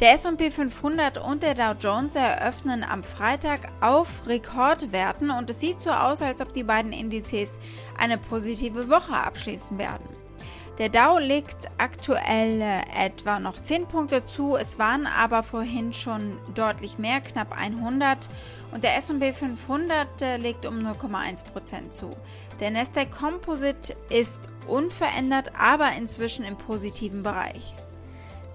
Der S&P 500 und der Dow Jones eröffnen am Freitag auf Rekordwerten und es sieht so aus, als ob die beiden Indizes eine positive Woche abschließen werden. Der Dow legt aktuell etwa noch 10 Punkte zu, es waren aber vorhin schon deutlich mehr, knapp 100 und der S&P 500 legt um 0,1% zu. Der Nasdaq Composite ist unverändert, aber inzwischen im positiven Bereich.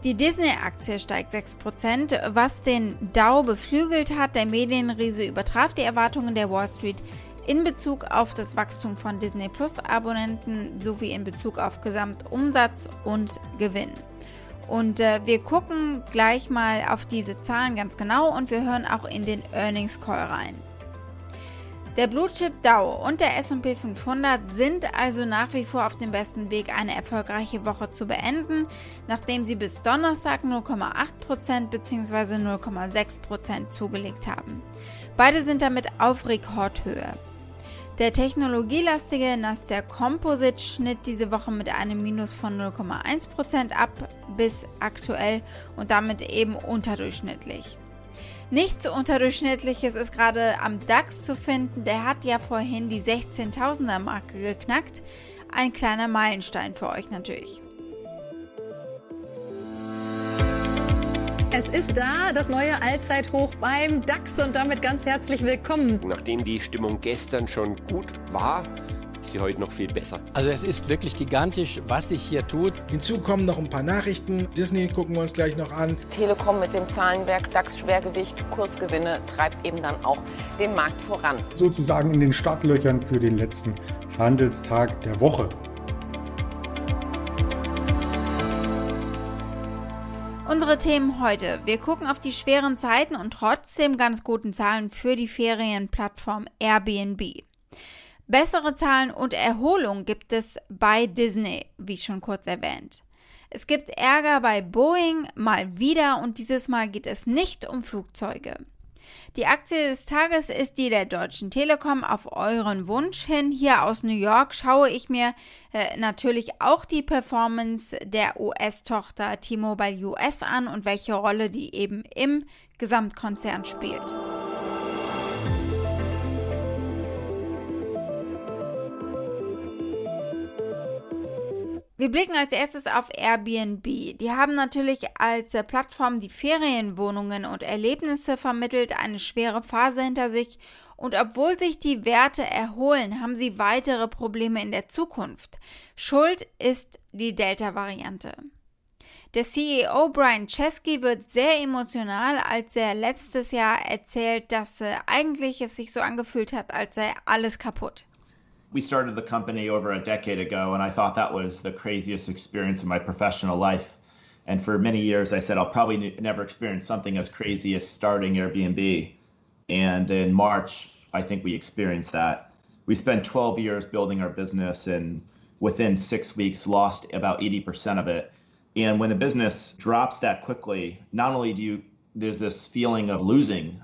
Die Disney-Aktie steigt 6%, was den Dow beflügelt hat. Der Medienriese übertraf die Erwartungen der Wall Street in Bezug auf das Wachstum von Disney Plus Abonnenten sowie in Bezug auf Gesamtumsatz und Gewinn. Und äh, wir gucken gleich mal auf diese Zahlen ganz genau und wir hören auch in den Earnings Call rein. Der Blue Chip Dow und der S&P 500 sind also nach wie vor auf dem besten Weg, eine erfolgreiche Woche zu beenden, nachdem sie bis Donnerstag 0,8% bzw. 0,6% zugelegt haben. Beide sind damit auf Rekordhöhe. Der technologielastige Nasdaq Composite schnitt diese Woche mit einem Minus von 0,1% ab bis aktuell und damit eben unterdurchschnittlich. Nichts Unterdurchschnittliches ist gerade am DAX zu finden. Der hat ja vorhin die 16.000er Marke geknackt. Ein kleiner Meilenstein für euch natürlich. Es ist da, das neue Allzeithoch beim DAX und damit ganz herzlich willkommen. Nachdem die Stimmung gestern schon gut war, ist sie heute noch viel besser. Also es ist wirklich gigantisch, was sich hier tut. Hinzu kommen noch ein paar Nachrichten. Disney gucken wir uns gleich noch an. Telekom mit dem Zahlenwerk DAX-Schwergewicht, Kursgewinne treibt eben dann auch den Markt voran. Sozusagen in den Startlöchern für den letzten Handelstag der Woche. Unsere Themen heute. Wir gucken auf die schweren Zeiten und trotzdem ganz guten Zahlen für die Ferienplattform Airbnb. Bessere Zahlen und Erholung gibt es bei Disney, wie schon kurz erwähnt. Es gibt Ärger bei Boeing mal wieder und dieses Mal geht es nicht um Flugzeuge. Die Aktie des Tages ist die der Deutschen Telekom auf euren Wunsch hin. Hier aus New York schaue ich mir äh, natürlich auch die Performance der US-Tochter T-Mobile US an und welche Rolle die eben im Gesamtkonzern spielt. Wir blicken als erstes auf Airbnb. Die haben natürlich als äh, Plattform die Ferienwohnungen und Erlebnisse vermittelt, eine schwere Phase hinter sich und obwohl sich die Werte erholen, haben sie weitere Probleme in der Zukunft. Schuld ist die Delta-Variante. Der CEO Brian Chesky wird sehr emotional, als er letztes Jahr erzählt, dass äh, eigentlich es sich so angefühlt hat, als sei alles kaputt. We started the company over a decade ago, and I thought that was the craziest experience of my professional life. And for many years, I said I'll probably never experience something as crazy as starting Airbnb. And in March, I think we experienced that. We spent 12 years building our business, and within six weeks, lost about 80% of it. And when the business drops that quickly, not only do you there's this feeling of losing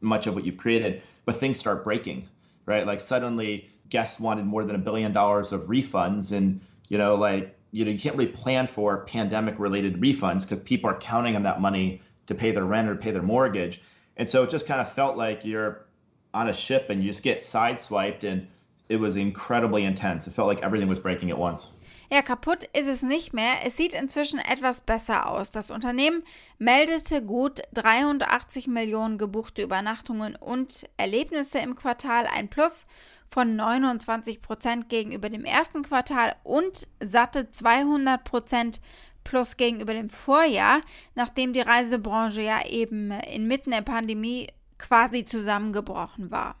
much of what you've created, but things start breaking, right? Like suddenly guests wanted more than a billion dollars of refunds. And you know like you know you can't really plan for pandemic related refunds because people are counting on that money to pay their rent or pay their mortgage. And so it just kind of felt like you're on a ship and you just get sideswiped and it was incredibly intense. It felt like everything was breaking at once. Ja, kaputt ist es nicht mehr. Es sieht inzwischen etwas besser aus. Das Unternehmen meldete gut 83 Millionen gebuchte Übernachtungen und Erlebnisse im Quartal, ein Plus von 29 Prozent gegenüber dem ersten Quartal und satte 200 Prozent plus gegenüber dem Vorjahr, nachdem die Reisebranche ja eben inmitten der Pandemie quasi zusammengebrochen war.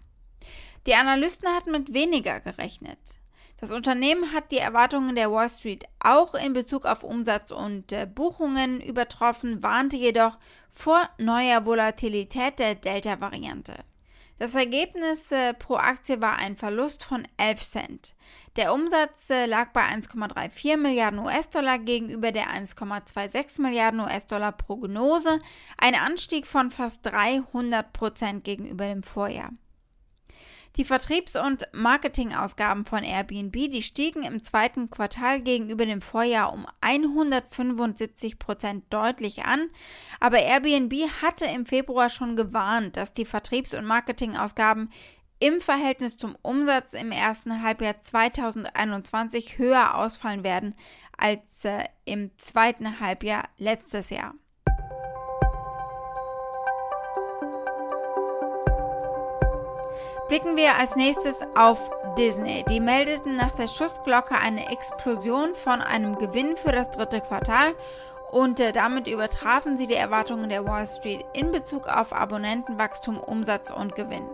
Die Analysten hatten mit weniger gerechnet. Das Unternehmen hat die Erwartungen der Wall Street auch in Bezug auf Umsatz und äh, Buchungen übertroffen, warnte jedoch vor neuer Volatilität der Delta-Variante. Das Ergebnis äh, pro Aktie war ein Verlust von 11 Cent. Der Umsatz äh, lag bei 1,34 Milliarden US-Dollar gegenüber der 1,26 Milliarden US-Dollar Prognose, ein Anstieg von fast 300 Prozent gegenüber dem Vorjahr. Die Vertriebs- und Marketingausgaben von Airbnb, die stiegen im zweiten Quartal gegenüber dem Vorjahr um 175 Prozent deutlich an. Aber Airbnb hatte im Februar schon gewarnt, dass die Vertriebs- und Marketingausgaben im Verhältnis zum Umsatz im ersten Halbjahr 2021 höher ausfallen werden als äh, im zweiten Halbjahr letztes Jahr. Blicken wir als nächstes auf Disney. Die meldeten nach der Schussglocke eine Explosion von einem Gewinn für das dritte Quartal und äh, damit übertrafen sie die Erwartungen der Wall Street in Bezug auf Abonnentenwachstum, Umsatz und Gewinn.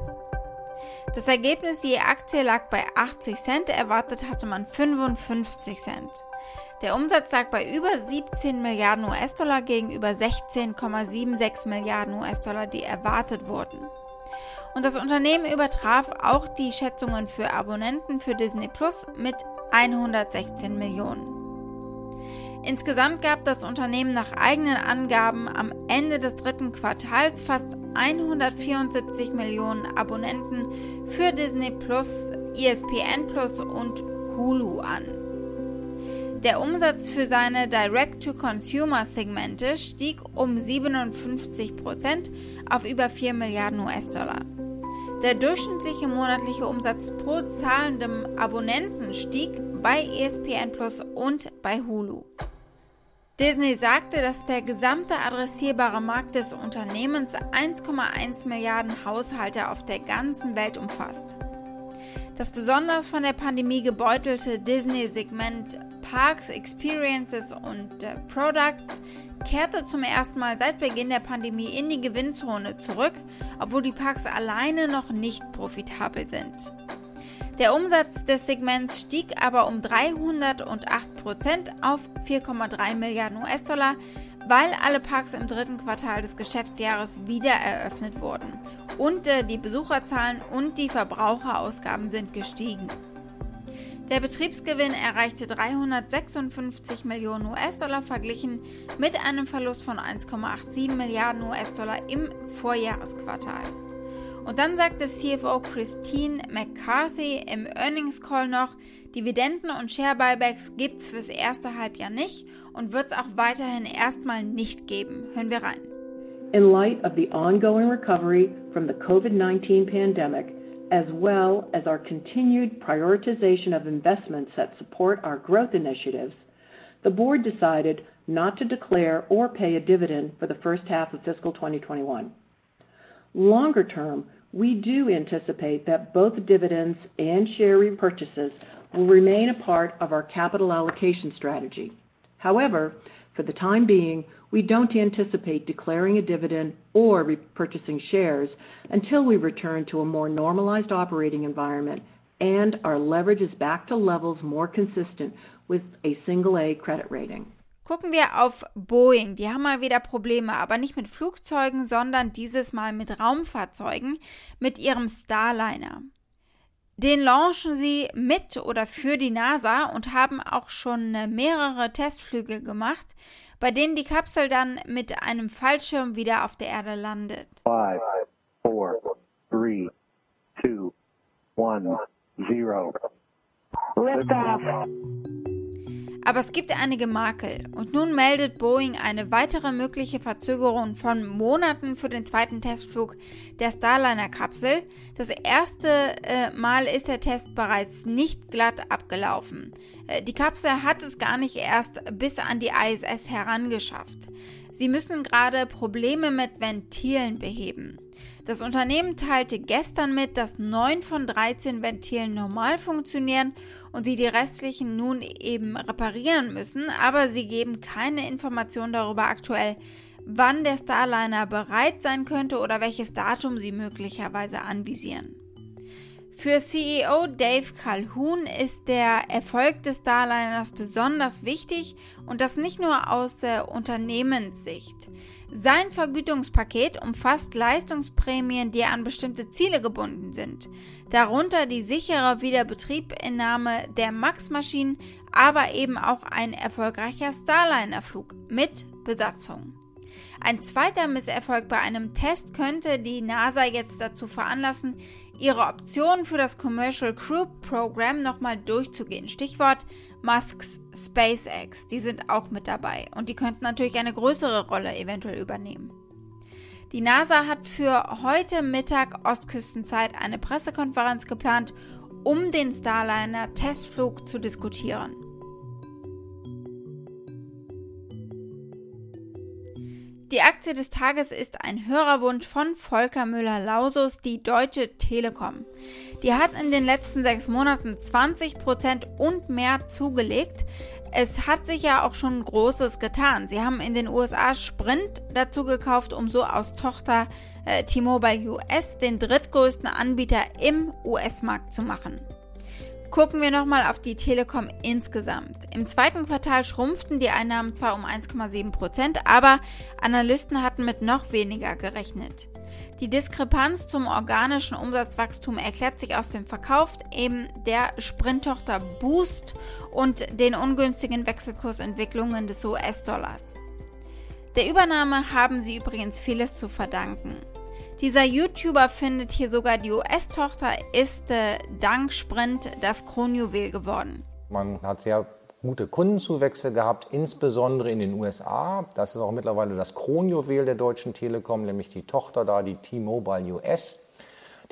Das Ergebnis je Aktie lag bei 80 Cent, erwartet hatte man 55 Cent. Der Umsatz lag bei über 17 Milliarden US-Dollar gegenüber 16,76 Milliarden US-Dollar, die erwartet wurden. Und das Unternehmen übertraf auch die Schätzungen für Abonnenten für Disney Plus mit 116 Millionen. Insgesamt gab das Unternehmen nach eigenen Angaben am Ende des dritten Quartals fast 174 Millionen Abonnenten für Disney Plus, ESPN Plus und Hulu an. Der Umsatz für seine Direct-to-Consumer-Segmente stieg um 57% auf über 4 Milliarden US-Dollar. Der durchschnittliche monatliche Umsatz pro zahlendem Abonnenten stieg bei ESPN Plus und bei Hulu. Disney sagte, dass der gesamte adressierbare Markt des Unternehmens 1,1 Milliarden Haushalte auf der ganzen Welt umfasst. Das besonders von der Pandemie gebeutelte Disney-Segment Parks, Experiences und äh, Products kehrte zum ersten Mal seit Beginn der Pandemie in die Gewinnzone zurück, obwohl die Parks alleine noch nicht profitabel sind. Der Umsatz des Segments stieg aber um 308 Prozent auf 4,3 Milliarden US-Dollar, weil alle Parks im dritten Quartal des Geschäftsjahres wieder eröffnet wurden und äh, die Besucherzahlen und die Verbraucherausgaben sind gestiegen. Der Betriebsgewinn erreichte 356 Millionen US-Dollar verglichen mit einem Verlust von 1,87 Milliarden US-Dollar im Vorjahresquartal. Und dann sagte CFO Christine McCarthy im Earnings Call noch, Dividenden und Share Buybacks gibt's fürs erste Halbjahr nicht und wird's auch weiterhin erstmal nicht geben. Hören wir rein. In light of the ongoing recovery from the COVID-19 pandemic, as well as our continued prioritization of investments that support our growth initiatives, the board decided not to declare or pay a dividend for the first half of fiscal 2021. Longer term, we do anticipate that both dividends and share repurchases will remain a part of our capital allocation strategy. However, for the time being, we don't anticipate declaring a dividend or repurchasing shares until we return to a more normalized operating environment and our leverage is back to levels more consistent with a single A credit rating. Gucken wir auf Boeing. Die haben mal wieder Probleme, aber nicht mit Flugzeugen, sondern dieses Mal mit Raumfahrzeugen, mit ihrem Starliner. Den launchen sie mit oder für die NASA und haben auch schon mehrere Testflüge gemacht bei denen die Kapsel dann mit einem Fallschirm wieder auf der Erde landet. Five, four, three, two, one, zero. Liftoff. Aber es gibt einige Makel und nun meldet Boeing eine weitere mögliche Verzögerung von Monaten für den zweiten Testflug der Starliner-Kapsel. Das erste äh, Mal ist der Test bereits nicht glatt abgelaufen. Äh, die Kapsel hat es gar nicht erst bis an die ISS herangeschafft. Sie müssen gerade Probleme mit Ventilen beheben. Das Unternehmen teilte gestern mit, dass 9 von 13 Ventilen normal funktionieren und sie die restlichen nun eben reparieren müssen, aber sie geben keine Informationen darüber aktuell, wann der Starliner bereit sein könnte oder welches Datum sie möglicherweise anvisieren. Für CEO Dave Calhoun ist der Erfolg des Starliners besonders wichtig und das nicht nur aus äh, Unternehmenssicht. Sein Vergütungspaket umfasst Leistungsprämien, die an bestimmte Ziele gebunden sind, darunter die sichere Wiederbetriebnahme der MAX-Maschinen, aber eben auch ein erfolgreicher Starliner-Flug mit Besatzung. Ein zweiter Misserfolg bei einem Test könnte die NASA jetzt dazu veranlassen, ihre Optionen für das Commercial Crew Program nochmal durchzugehen. Stichwort Musks SpaceX, die sind auch mit dabei und die könnten natürlich eine größere Rolle eventuell übernehmen. Die NASA hat für heute Mittag Ostküstenzeit eine Pressekonferenz geplant, um den Starliner Testflug zu diskutieren. Die Aktie des Tages ist ein Hörerwunsch von Volker Müller-Lausus, die Deutsche Telekom. Die hat in den letzten sechs Monaten 20% und mehr zugelegt. Es hat sich ja auch schon Großes getan. Sie haben in den USA Sprint dazu gekauft, um so aus Tochter äh, T-Mobile US den drittgrößten Anbieter im US-Markt zu machen. Gucken wir nochmal auf die Telekom insgesamt. Im zweiten Quartal schrumpften die Einnahmen zwar um 1,7 Prozent, aber Analysten hatten mit noch weniger gerechnet. Die Diskrepanz zum organischen Umsatzwachstum erklärt sich aus dem Verkauf eben der Sprinttochter Boost und den ungünstigen Wechselkursentwicklungen des US-Dollars. Der Übernahme haben sie übrigens vieles zu verdanken. Dieser YouTuber findet hier sogar die US-Tochter ist äh, dank Sprint das Kronjuwel geworden. Man hat sehr gute Kundenzuwächse gehabt, insbesondere in den USA. Das ist auch mittlerweile das Kronjuwel der Deutschen Telekom, nämlich die Tochter da, die T-Mobile US.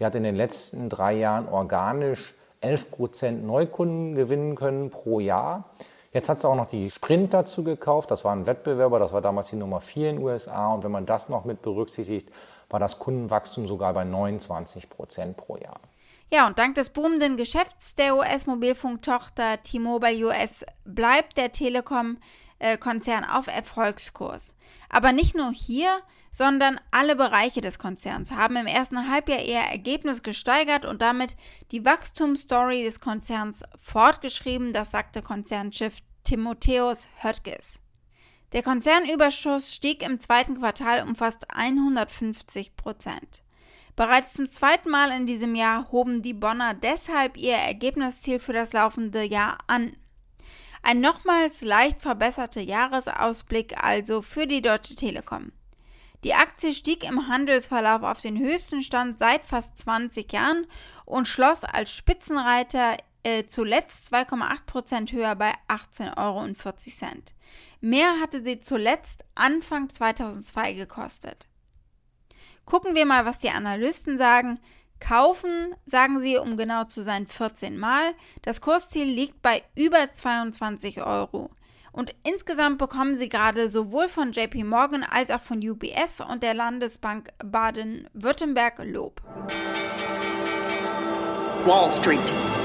Die hat in den letzten drei Jahren organisch 11 Prozent Neukunden gewinnen können pro Jahr. Jetzt hat sie auch noch die Sprint dazu gekauft. Das war ein Wettbewerber, das war damals die Nummer 4 in den USA. Und wenn man das noch mit berücksichtigt, war das Kundenwachstum sogar bei 29 Prozent pro Jahr. Ja, und dank des boomenden Geschäfts der US-Mobilfunktochter T-Mobile US bleibt der Telekom-Konzern auf Erfolgskurs. Aber nicht nur hier, sondern alle Bereiche des Konzerns haben im ersten Halbjahr ihr Ergebnis gesteigert und damit die Wachstumsstory des Konzerns fortgeschrieben, das sagte Konzernchef Timotheus Höttges. Der Konzernüberschuss stieg im zweiten Quartal um fast 150 Prozent. Bereits zum zweiten Mal in diesem Jahr hoben die Bonner deshalb ihr Ergebnisziel für das laufende Jahr an. Ein nochmals leicht verbesserter Jahresausblick also für die Deutsche Telekom. Die Aktie stieg im Handelsverlauf auf den höchsten Stand seit fast 20 Jahren und schloss als Spitzenreiter äh, zuletzt 2,8 Prozent höher bei 18,40 Euro. Mehr hatte sie zuletzt Anfang 2002 gekostet. Gucken wir mal, was die Analysten sagen. Kaufen, sagen sie, um genau zu sein, 14 Mal. Das Kursziel liegt bei über 22 Euro. Und insgesamt bekommen sie gerade sowohl von JP Morgan als auch von UBS und der Landesbank Baden-Württemberg Lob. Wall Street.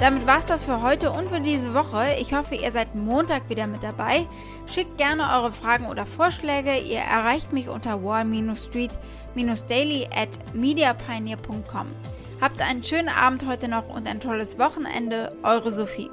Damit war es das für heute und für diese Woche. Ich hoffe, ihr seid Montag wieder mit dabei. Schickt gerne eure Fragen oder Vorschläge. Ihr erreicht mich unter wall-street-daily at mediapioneer.com. Habt einen schönen Abend heute noch und ein tolles Wochenende. Eure Sophie.